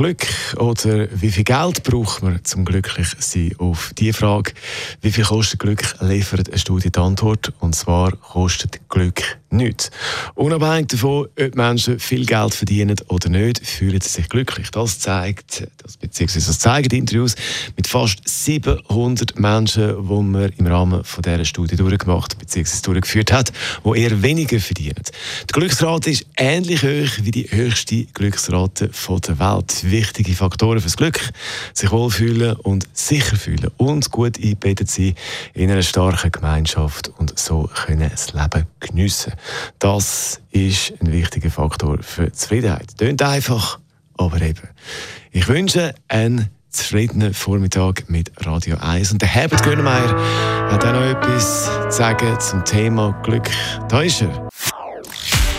Glück oder wie viel Geld braucht man zum glücklich sein? Auf diese Frage, wie viel kostet Glück, liefert eine Studie die Antwort. Und zwar kostet Glück nichts. Unabhängig davon, ob Menschen viel Geld verdienen oder nicht, fühlen sie sich glücklich. Das zeigt, das, beziehungsweise das zeigen Interviews mit fast 700 Menschen, die man im Rahmen von dieser Studie durchgemacht bzw. durchgeführt hat, die eher weniger verdienen. Die Glücksrate ist ähnlich hoch wie die höchste Glücksrate der Welt. Wichtige Faktoren fürs Glück, sich wohlfühlen und sicher fühlen und gut eingebettet sein in einer starken Gemeinschaft und so können das Leben geniessen. Das ist ein wichtiger Faktor für Zufriedenheit. Tönt einfach, aber eben. Ich wünsche einen zufriedenen Vormittag mit Radio 1. Und der Herbert Grönemeyer hat auch noch etwas zu sagen zum Thema Glück. Da ist er.